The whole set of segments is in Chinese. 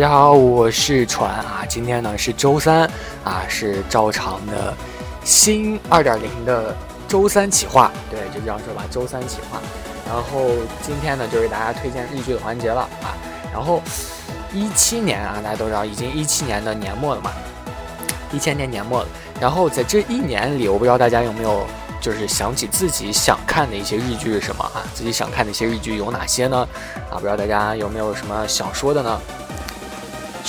大家好，我是船啊，今天呢是周三啊，是照常的新二点零的周三企划，对，就这样说吧，周三企划。然后今天呢，就是大家推荐日剧的环节了啊。然后一七年啊，大家都知道，已经一七年的年末了嘛，一千年年末了。然后在这一年里，我不知道大家有没有就是想起自己想看的一些日剧是什么啊？自己想看的一些日剧有哪些呢？啊，不知道大家有没有什么想说的呢？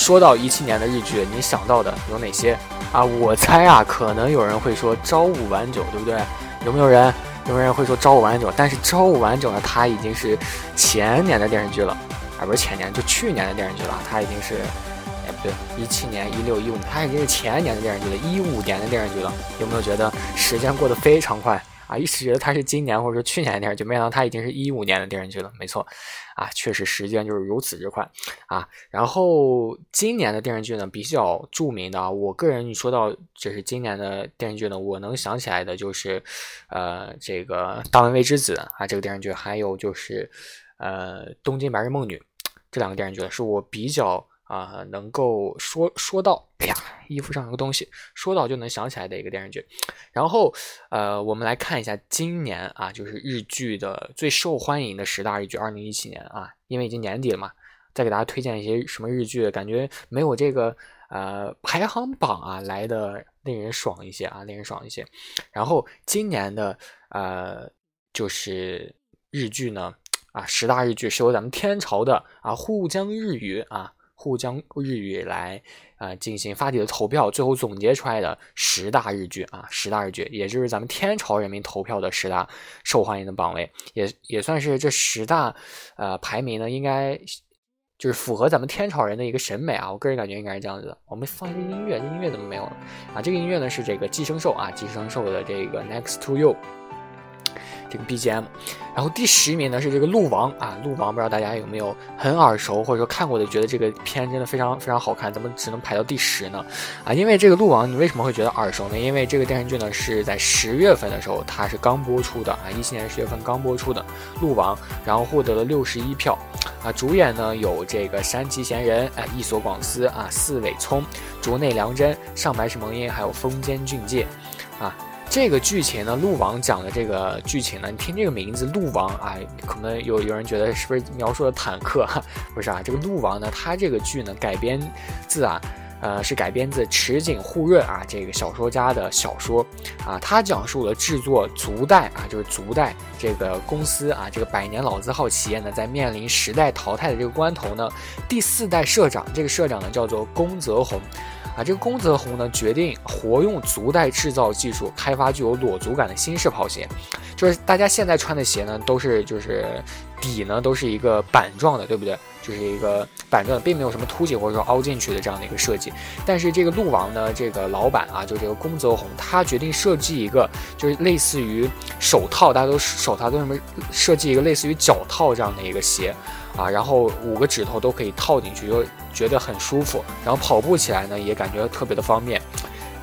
说到一七年的日剧，你想到的有哪些啊？我猜啊，可能有人会说《朝五晚九》，对不对？有没有人？有没有人会说《朝五晚九》？但是《朝五晚九》呢，它已经是前年的电视剧了，啊，不是前年，就去年的电视剧了。它已经是，哎，不对，一七年、一六、一五，它已经是前年的电视剧了，一五年的电视剧了。有没有觉得时间过得非常快？啊，一直觉得它是今年或者说去年的电视剧，没想到它已经是一五年的电视剧了。没错，啊，确实时间就是如此之快啊。然后今年的电视剧呢，比较著名的啊，我个人你说到这是今年的电视剧呢，我能想起来的就是，呃，这个《大门未之子》啊，这个电视剧，还有就是，呃，《东京白日梦女》这两个电视剧是我比较。啊，能够说说到，哎呀，衣服上有个东西，说到就能想起来的一个电视剧。然后，呃，我们来看一下今年啊，就是日剧的最受欢迎的十大日剧，二零一七年啊，因为已经年底了嘛，再给大家推荐一些什么日剧，感觉没有这个呃排行榜啊来的令人爽一些啊，令人爽一些。然后今年的呃就是日剧呢，啊，十大日剧是由咱们天朝的啊沪江日语啊。沪江日语来啊进行发起的投票，最后总结出来的十大日剧啊，十大日剧，也就是咱们天朝人民投票的十大受欢迎的榜位，也也算是这十大呃排名呢，应该就是符合咱们天朝人的一个审美啊，我个人感觉应该是这样子的。我们放一个音乐，这音乐怎么没有了啊？这个音乐呢是这个寄生兽啊，寄生兽的这个 Next to You。这个 BGM，然后第十名呢是这个鹿王啊，鹿王不知道大家有没有很耳熟或者说看过的，觉得这个片真的非常非常好看，怎么只能排到第十呢？啊，因为这个鹿王你为什么会觉得耳熟呢？因为这个电视剧呢是在十月份的时候它是刚播出的啊，一七年十月份刚播出的鹿王，然后获得了六十一票啊，主演呢有这个山崎贤人、啊伊所广司啊、四尾聪、竹内良真、上白石萌音，还有风间俊介啊。这个剧情呢，鹿王讲的这个剧情呢，你听这个名字，鹿王啊，可能有有人觉得是不是描述的坦克？不是啊，这个鹿王呢，他这个剧呢改编自啊，呃，是改编自池井户润啊这个小说家的小说啊，他讲述了制作足袋啊，就是足袋这个公司啊，这个百年老字号企业呢，在面临时代淘汰的这个关头呢，第四代社长，这个社长呢叫做宫泽宏。啊，这个宫泽宏呢决定活用足袋制造技术，开发具有裸足感的新式跑鞋。就是大家现在穿的鞋呢，都是就是底呢都是一个板状的，对不对？就是一个板状的，并没有什么凸起或者说凹进去的这样的一个设计。但是这个鹿王呢，这个老板啊，就这个宫泽宏，他决定设计一个就是类似于手套，大家都手套都什么设计一个类似于脚套这样的一个鞋。啊，然后五个指头都可以套进去，就觉得很舒服。然后跑步起来呢，也感觉特别的方便。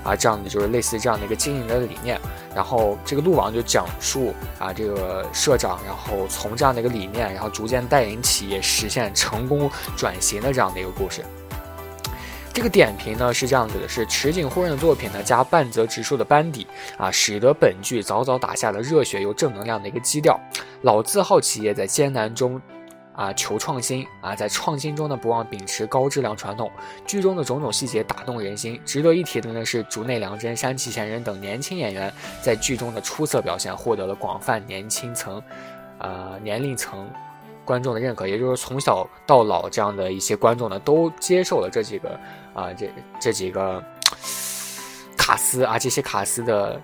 啊，这样的就是类似这样的一个经营的理念。然后这个鹿王就讲述啊，这个社长，然后从这样的一个理念，然后逐渐带领企业实现成功转型的这样的一个故事。这个点评呢是这样子的：是池井户润的作品呢，加半泽直树的班底啊，使得本剧早早打下了热血又正能量的一个基调。老字号企业在艰难中。啊，求创新啊，在创新中呢，不忘秉持高质量传统。剧中的种种细节打动人心。值得一提的呢是，竹内良真、山崎贤人等年轻演员在剧中的出色表现，获得了广泛年轻层，呃年龄层观众的认可。也就是从小到老这样的一些观众呢，都接受了这几个啊这这几个卡斯啊这些卡斯的。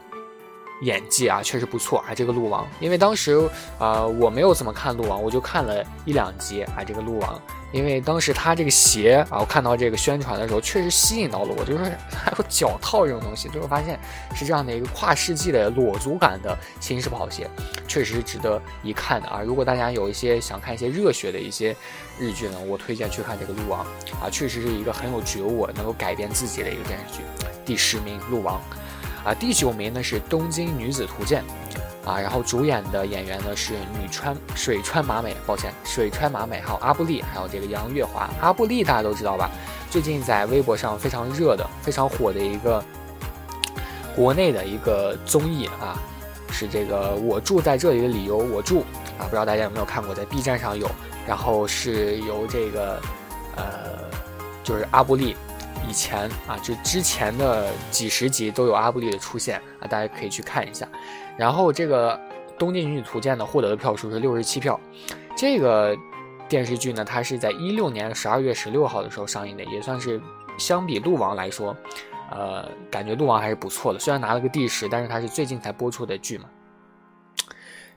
演技啊，确实不错啊！这个鹿王，因为当时啊，我没有怎么看鹿王，我就看了一两集啊。这个鹿王，因为当时他这个鞋啊，我看到这个宣传的时候，确实吸引到了我，就是还有脚套这种东西，最后发现是这样的一个跨世纪的裸足感的新式跑鞋，确实是值得一看的啊！如果大家有一些想看一些热血的一些日剧呢，我推荐去看这个鹿王啊，确实是一个很有觉悟、能够改变自己的一个电视剧。第十名，鹿王。啊，第九名呢是《东京女子图鉴》，啊，然后主演的演员呢是女川水川麻美，抱歉，水川麻美，还有阿布丽，还有这个杨月华。阿布丽大家都知道吧？最近在微博上非常热的、非常火的一个国内的一个综艺啊，是这个我住在这里的理由。我住啊，不知道大家有没有看过，在 B 站上有。然后是由这个呃，就是阿布丽。以前啊，就之前的几十集都有阿布力的出现啊，大家可以去看一下。然后这个《东京女子图鉴》呢，获得的票数是六十七票。这个电视剧呢，它是在一六年十二月十六号的时候上映的，也算是相比《鹿王》来说，呃，感觉《鹿王》还是不错的。虽然拿了个第十，但是它是最近才播出的剧嘛。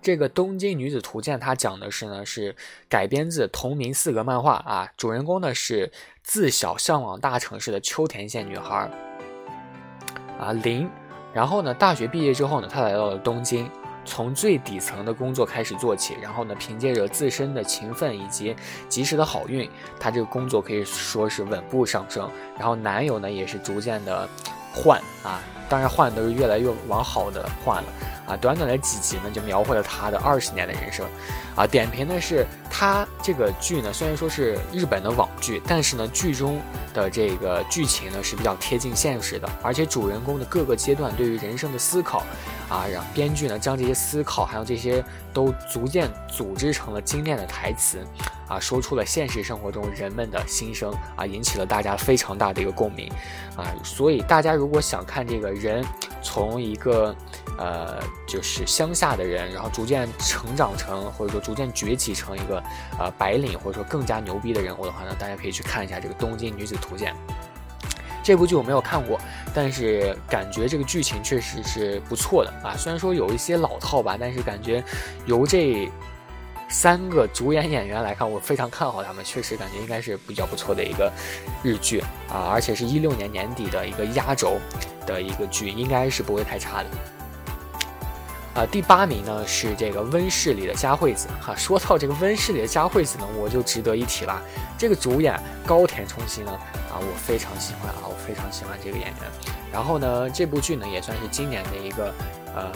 这个《东京女子图鉴》它讲的是呢，是改编自同名四格漫画啊，主人公呢是自小向往大城市的秋田县女孩儿。啊林，然后呢大学毕业之后呢，她来到了东京，从最底层的工作开始做起，然后呢凭借着自身的勤奋以及及时的好运，她这个工作可以说是稳步上升，然后男友呢也是逐渐的换啊，当然换都是越来越往好的换了。啊，短短的几集呢，就描绘了他的二十年的人生，啊，点评的是他这个剧呢，虽然说是日本的网剧，但是呢，剧中的这个剧情呢是比较贴近现实的，而且主人公的各个阶段对于人生的思考，啊，让编剧呢将这些思考还有这些都逐渐组织成了精炼的台词，啊，说出了现实生活中人们的心声，啊，引起了大家非常大的一个共鸣，啊，所以大家如果想看这个人从一个。呃，就是乡下的人，然后逐渐成长成，或者说逐渐崛起成一个呃白领，或者说更加牛逼的人物的话呢，大家可以去看一下这个《东京女子图鉴》这部剧，我没有看过，但是感觉这个剧情确实是不错的啊。虽然说有一些老套吧，但是感觉由这三个主演演员来看，我非常看好他们，确实感觉应该是比较不错的一个日剧啊，而且是一六年年底的一个压轴的一个剧，应该是不会太差的。啊，第八名呢是这个温室里的佳惠子哈。说到这个温室里的佳惠子呢，我就值得一提了。这个主演高田充希呢，啊，我非常喜欢啊，我非常喜欢这个演员。然后呢，这部剧呢也算是今年的一个呃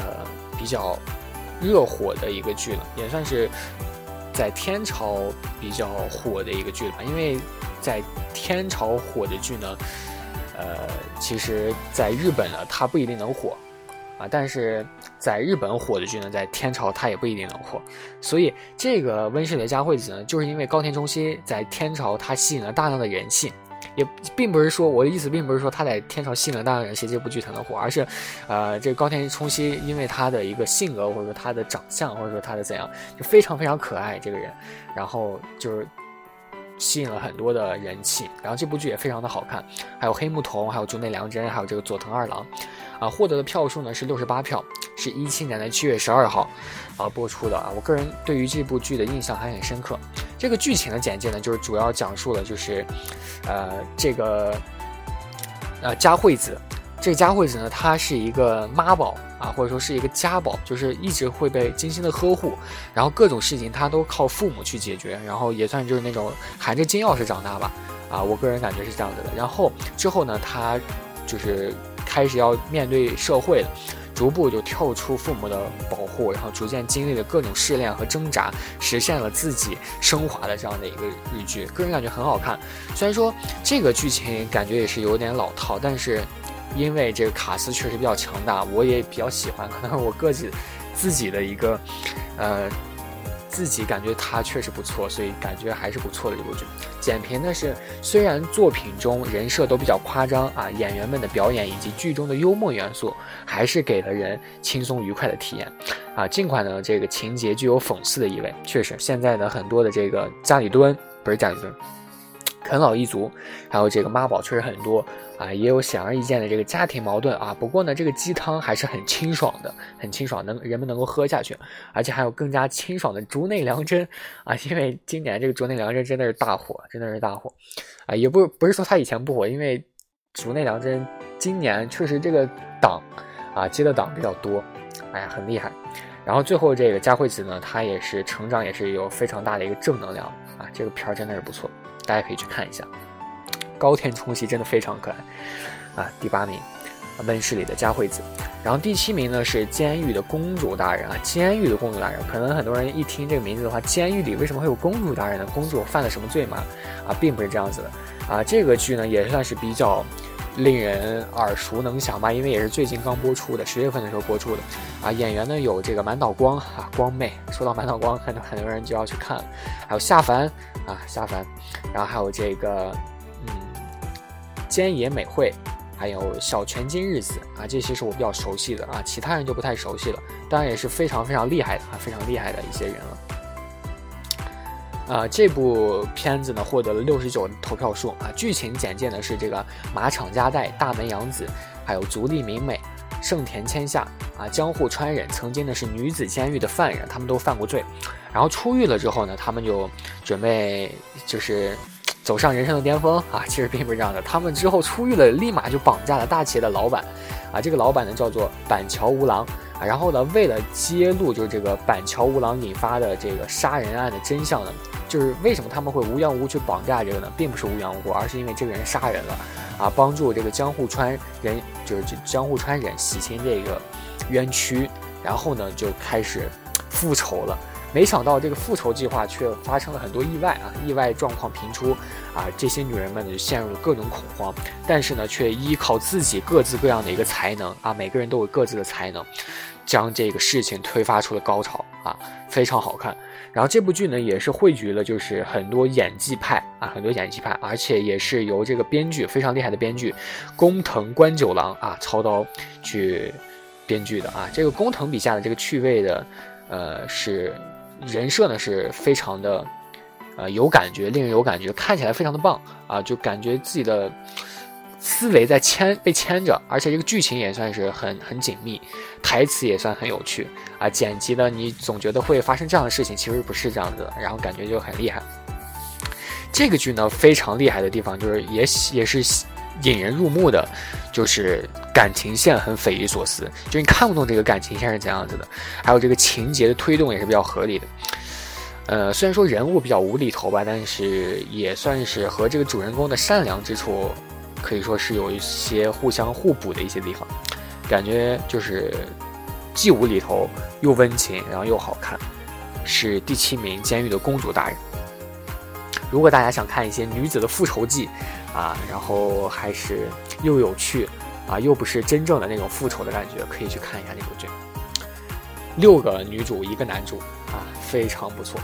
比较热火的一个剧了，也算是在天朝比较火的一个剧了吧。因为在天朝火的剧呢，呃，其实在日本呢它不一定能火。啊，但是在日本火的剧呢，在天朝它也不一定能火，所以这个温室里的佳惠子呢，就是因为高田充希在天朝他吸引了大量的人气，也并不是说我的意思，并不是说他在天朝吸引了大量人气，这部剧才能火，而是，呃，这高田充希因为他的一个性格或者说他的长相或者说他的怎样，就非常非常可爱这个人，然后就是吸引了很多的人气，然后这部剧也非常的好看，还有黑木瞳，还有竹内良真，还有这个佐藤二郎。啊，获得的票数呢是六十八票，是一七年的七月十二号，啊播出的啊。我个人对于这部剧的印象还很深刻。这个剧情的简介呢，就是主要讲述了就是，呃，这个，呃，佳惠子，这个佳惠子呢，她是一个妈宝啊，或者说是一个家宝，就是一直会被精心的呵护，然后各种事情他都靠父母去解决，然后也算就是那种含着金钥匙长大吧。啊，我个人感觉是这样子的。然后之后呢，他就是。开始要面对社会了，逐步就跳出父母的保护，然后逐渐经历了各种试炼和挣扎，实现了自己升华的这样的一个日剧。个人感觉很好看，虽然说这个剧情感觉也是有点老套，但是因为这个卡斯确实比较强大，我也比较喜欢。可能我个己自己的一个，呃。自己感觉他确实不错，所以感觉还是不错的这部剧。简评的是，虽然作品中人设都比较夸张啊，演员们的表演以及剧中的幽默元素，还是给了人轻松愉快的体验啊。尽管呢，这个情节具有讽刺的意味，确实，现在的很多的这个家里蹲不是家里蹲。啃老一族，还有这个妈宝确实很多啊，也有显而易见的这个家庭矛盾啊。不过呢，这个鸡汤还是很清爽的，很清爽，能人们能够喝下去。而且还有更加清爽的竹内良真啊，因为今年这个竹内良真真的是大火，真的是大火啊。也不不是说他以前不火，因为竹内良真今年确实这个档啊接的档比较多，哎呀，很厉害。然后最后这个佳惠子呢，她也是成长也是有非常大的一个正能量啊，这个片儿真的是不错。大家可以去看一下，高田充希真的非常可爱啊！第八名，温室里的佳惠子。然后第七名呢是监狱的公主大人啊，监狱的公主大人，可能很多人一听这个名字的话，监狱里为什么会有公主大人呢？公主犯了什么罪吗？啊，并不是这样子的啊。这个剧呢也算是比较令人耳熟能详吧，因为也是最近刚播出的，十月份的时候播出的啊。演员呢有这个满岛光啊，光妹。说到满岛光，很多很多人就要去看，还有夏凡啊，夏凡，然后还有这个，菅野美惠。还有小泉今日子啊，这些是我比较熟悉的啊，其他人就不太熟悉了。当然也是非常非常厉害的啊，非常厉害的一些人了。啊，这部片子呢获得了六十九投票数啊。剧情简介呢是这个马场加代、大门洋子，还有足利明美、盛田千夏啊、江户川忍，曾经呢是女子监狱的犯人，他们都犯过罪，然后出狱了之后呢，他们就准备就是。走上人生的巅峰啊！其实并不是这样的，他们之后出狱了，立马就绑架了大企业的老板，啊，这个老板呢叫做板桥无郎啊。然后呢，为了揭露就是这个板桥无郎引发的这个杀人案的真相呢，就是为什么他们会无缘无故去绑架这个呢？并不是无缘无故，而是因为这个人杀人了，啊，帮助这个江户川人，就是江户川人洗清这个冤屈，然后呢就开始复仇了。没想到这个复仇计划却发生了很多意外啊！意外状况频出啊！这些女人们呢就陷入了各种恐慌，但是呢却依靠自己各自各样的一个才能啊，每个人都有各自的才能，将这个事情推发出了高潮啊，非常好看。然后这部剧呢也是汇聚了就是很多演技派啊，很多演技派，而且也是由这个编剧非常厉害的编剧工藤官九郎啊操刀去编剧的啊。这个工藤笔下的这个趣味的呃是。人设呢是非常的，呃有感觉，令人有感觉，看起来非常的棒啊，就感觉自己的思维在牵被牵着，而且这个剧情也算是很很紧密，台词也算很有趣啊，剪辑呢你总觉得会发生这样的事情，其实不是这样子的，然后感觉就很厉害。这个剧呢非常厉害的地方就是也也是引人入目的，就是感情线很匪夷所思，就你看不懂这个感情线是怎样子的，还有这个情节的推动也是比较合理的。呃，虽然说人物比较无厘头吧，但是也算是和这个主人公的善良之处，可以说是有一些互相互补的一些地方，感觉就是既无厘头又温情，然后又好看，是第七名《监狱的公主大人》。如果大家想看一些女子的复仇记，啊，然后还是又有趣，啊，又不是真正的那种复仇的感觉，可以去看一下这部剧。六个女主一个男主，啊，非常不错。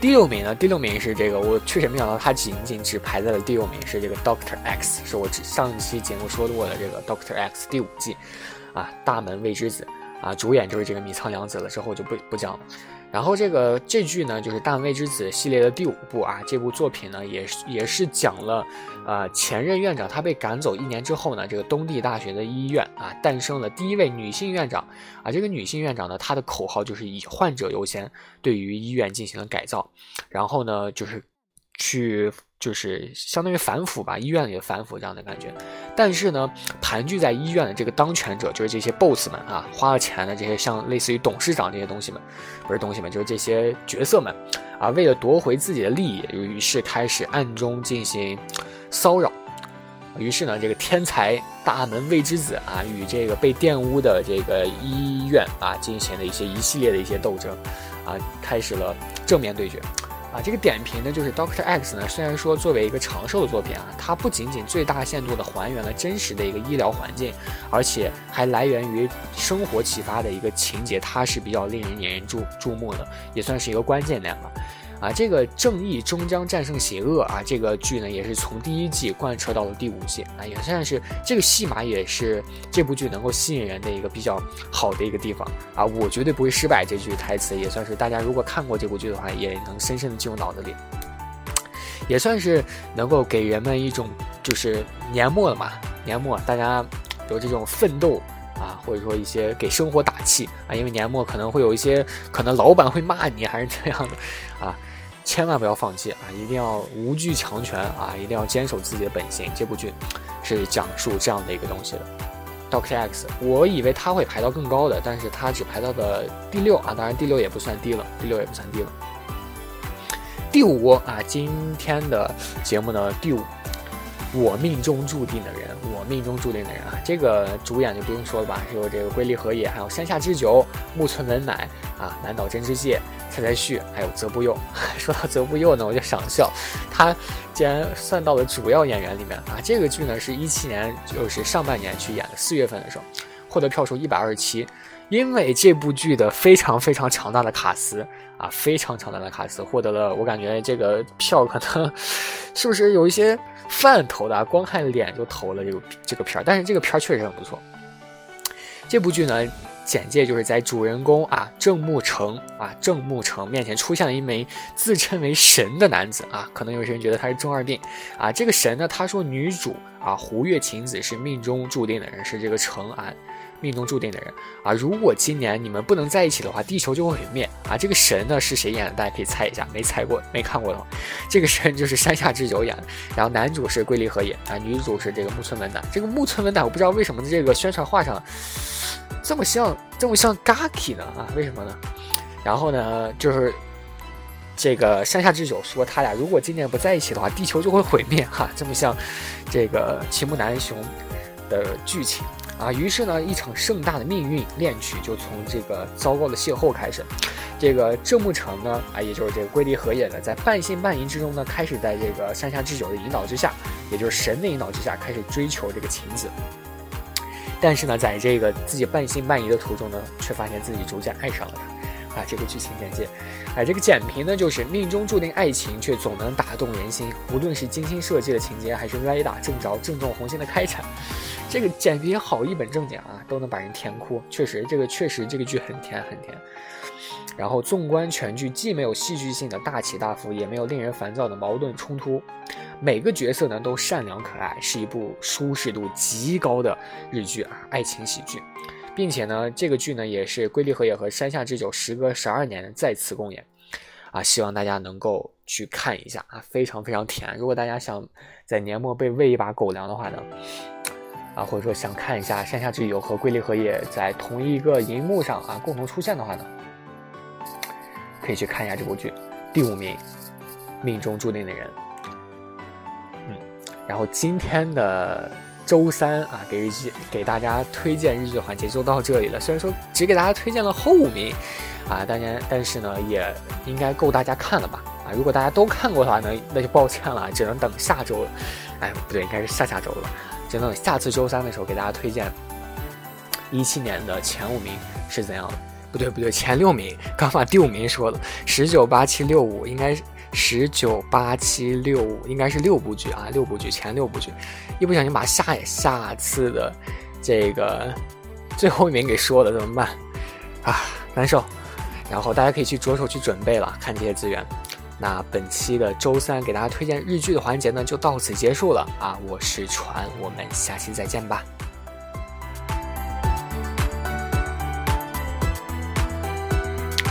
第六名呢？第六名是这个，我确实没想到他仅仅只排在了第六名，是这个 Doctor X，是我上期节目说过的这个 Doctor X 第五季，啊，大门未知子，啊，主演就是这个米仓凉子了，之后就不不讲了。然后这个这剧呢，就是《大卫之子》系列的第五部啊。这部作品呢，也是也是讲了，呃，前任院长他被赶走一年之后呢，这个东帝大学的医院啊，诞生了第一位女性院长啊。这个女性院长呢，她的口号就是以患者优先，对于医院进行了改造。然后呢，就是去。就是相当于反腐吧，医院里的反腐这样的感觉。但是呢，盘踞在医院的这个当权者，就是这些 boss 们啊，花了钱的这些像类似于董事长这些东西们，不是东西们，就是这些角色们啊，为了夺回自己的利益，于是开始暗中进行骚扰。于是呢，这个天才大门未知子啊，与这个被玷污的这个医院啊，进行了一些一系列的一些斗争，啊，开始了正面对决。啊，这个点评呢，就是 Doctor X 呢，虽然说作为一个长寿的作品啊，它不仅仅最大限度地还原了真实的一个医疗环境，而且还来源于生活启发的一个情节，它是比较令人引人注注目的，也算是一个关键点吧。啊，这个正义终将战胜邪恶啊！这个剧呢，也是从第一季贯彻到了第五季啊，也算是这个戏码也是这部剧能够吸引人的一个比较好的一个地方啊！我绝对不会失败，这句台词也算是大家如果看过这部剧的话，也能深深的进入脑子里，也算是能够给人们一种就是年末了嘛，年末大家有这种奋斗啊，或者说一些给生活打气啊，因为年末可能会有一些可能老板会骂你还是这样的啊。千万不要放弃啊！一定要无惧强权啊！一定要坚守自己的本心。这部剧是讲述这样的一个东西的。Doctor X，我以为他会排到更高的，但是他只排到了第六啊！当然第六也不算低了，第六也不算低了。第五啊，今天的节目呢，第五我命中注定的人，我命中注定的人啊，这个主演就不用说了吧，是有这个龟梨和也，还有山下智久、木村文乃啊、南岛真之介、蔡蔡旭，还有泽部佑。说到泽部佑呢，我就想笑，他竟然算到了主要演员里面啊。这个剧呢是一七年就是上半年去演的，四月份的时候获得票数一百二十七。因为这部剧的非常非常强大的卡司啊，非常强大的卡司获得了，我感觉这个票可能是不是有一些饭投的，啊光看脸就投了这个这个片儿，但是这个片儿确实很不错。这部剧呢，简介就是在主人公啊郑木成啊郑木成面前出现了一枚自称为神的男子啊，可能有些人觉得他是中二病啊。这个神呢，他说女主啊胡月晴子是命中注定的人，是这个成安。命中注定的人啊！如果今年你们不能在一起的话，地球就会毁灭啊！这个神呢是谁演的？大家可以猜一下，没猜过、没看过的话，这个神就是山下智久演的。然后男主是龟梨和也啊，女主是这个木村文乃。这个木村文乃我不知道为什么这个宣传画上这么像、这么像 Gaki 呢啊？为什么呢？然后呢，就是这个山下智久说他俩如果今年不在一起的话，地球就会毁灭哈！这么像这个齐木楠雄的剧情。啊，于是呢，一场盛大的命运恋曲就从这个糟糕的邂逅开始。这个郑木成呢，啊，也就是这个龟梨和也呢，在半信半疑之中呢，开始在这个山下智久的引导之下，也就是神的引导之下，开始追求这个晴子。但是呢，在这个自己半信半疑的途中呢，却发现自己逐渐爱上了他。啊，这个剧情简介，哎，这个简评呢，就是命中注定爱情，却总能打动人心。无论是精心设计的情节，还是歪打正着、正中红心的开场，这个简评好一本正经啊，都能把人甜哭。确实，这个确实这个剧很甜很甜。然后纵观全剧，既没有戏剧性的大起大伏，也没有令人烦躁的矛盾冲突，每个角色呢都善良可爱，是一部舒适度极高的日剧啊，爱情喜剧。并且呢，这个剧呢也是龟梨和也和山下智久时隔十二年再次共演，啊，希望大家能够去看一下啊，非常非常甜。如果大家想在年末被喂一把狗粮的话呢，啊，或者说想看一下山下智久和龟梨和也在同一个荧幕上啊共同出现的话呢，可以去看一下这部剧。第五名，命中注定的人。嗯，然后今天的。周三啊，给日剧给大家推荐日剧环节就到这里了。虽然说只给大家推荐了后五名，啊，大家但是呢，也应该够大家看了吧？啊，如果大家都看过的话呢，那就抱歉了，只能等下周了。哎，不对，应该是下下周了，只能等下次周三的时候给大家推荐一七年的前五名是怎样的。不对不对，前六名刚把第五名说了，十九八七六五应该是。十九八七六五应该是六部剧啊，六部剧前六部剧，一不小心把下下次的这个最后一名给说了，怎么办啊？难受。然后大家可以去着手去准备了，看这些资源。那本期的周三给大家推荐日剧的环节呢，就到此结束了啊！我是船，我们下期再见吧。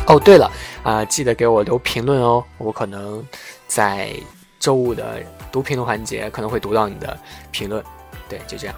哦，对了。啊，记得给我留评论哦，我可能在周五的读评论环节可能会读到你的评论。对，就这样。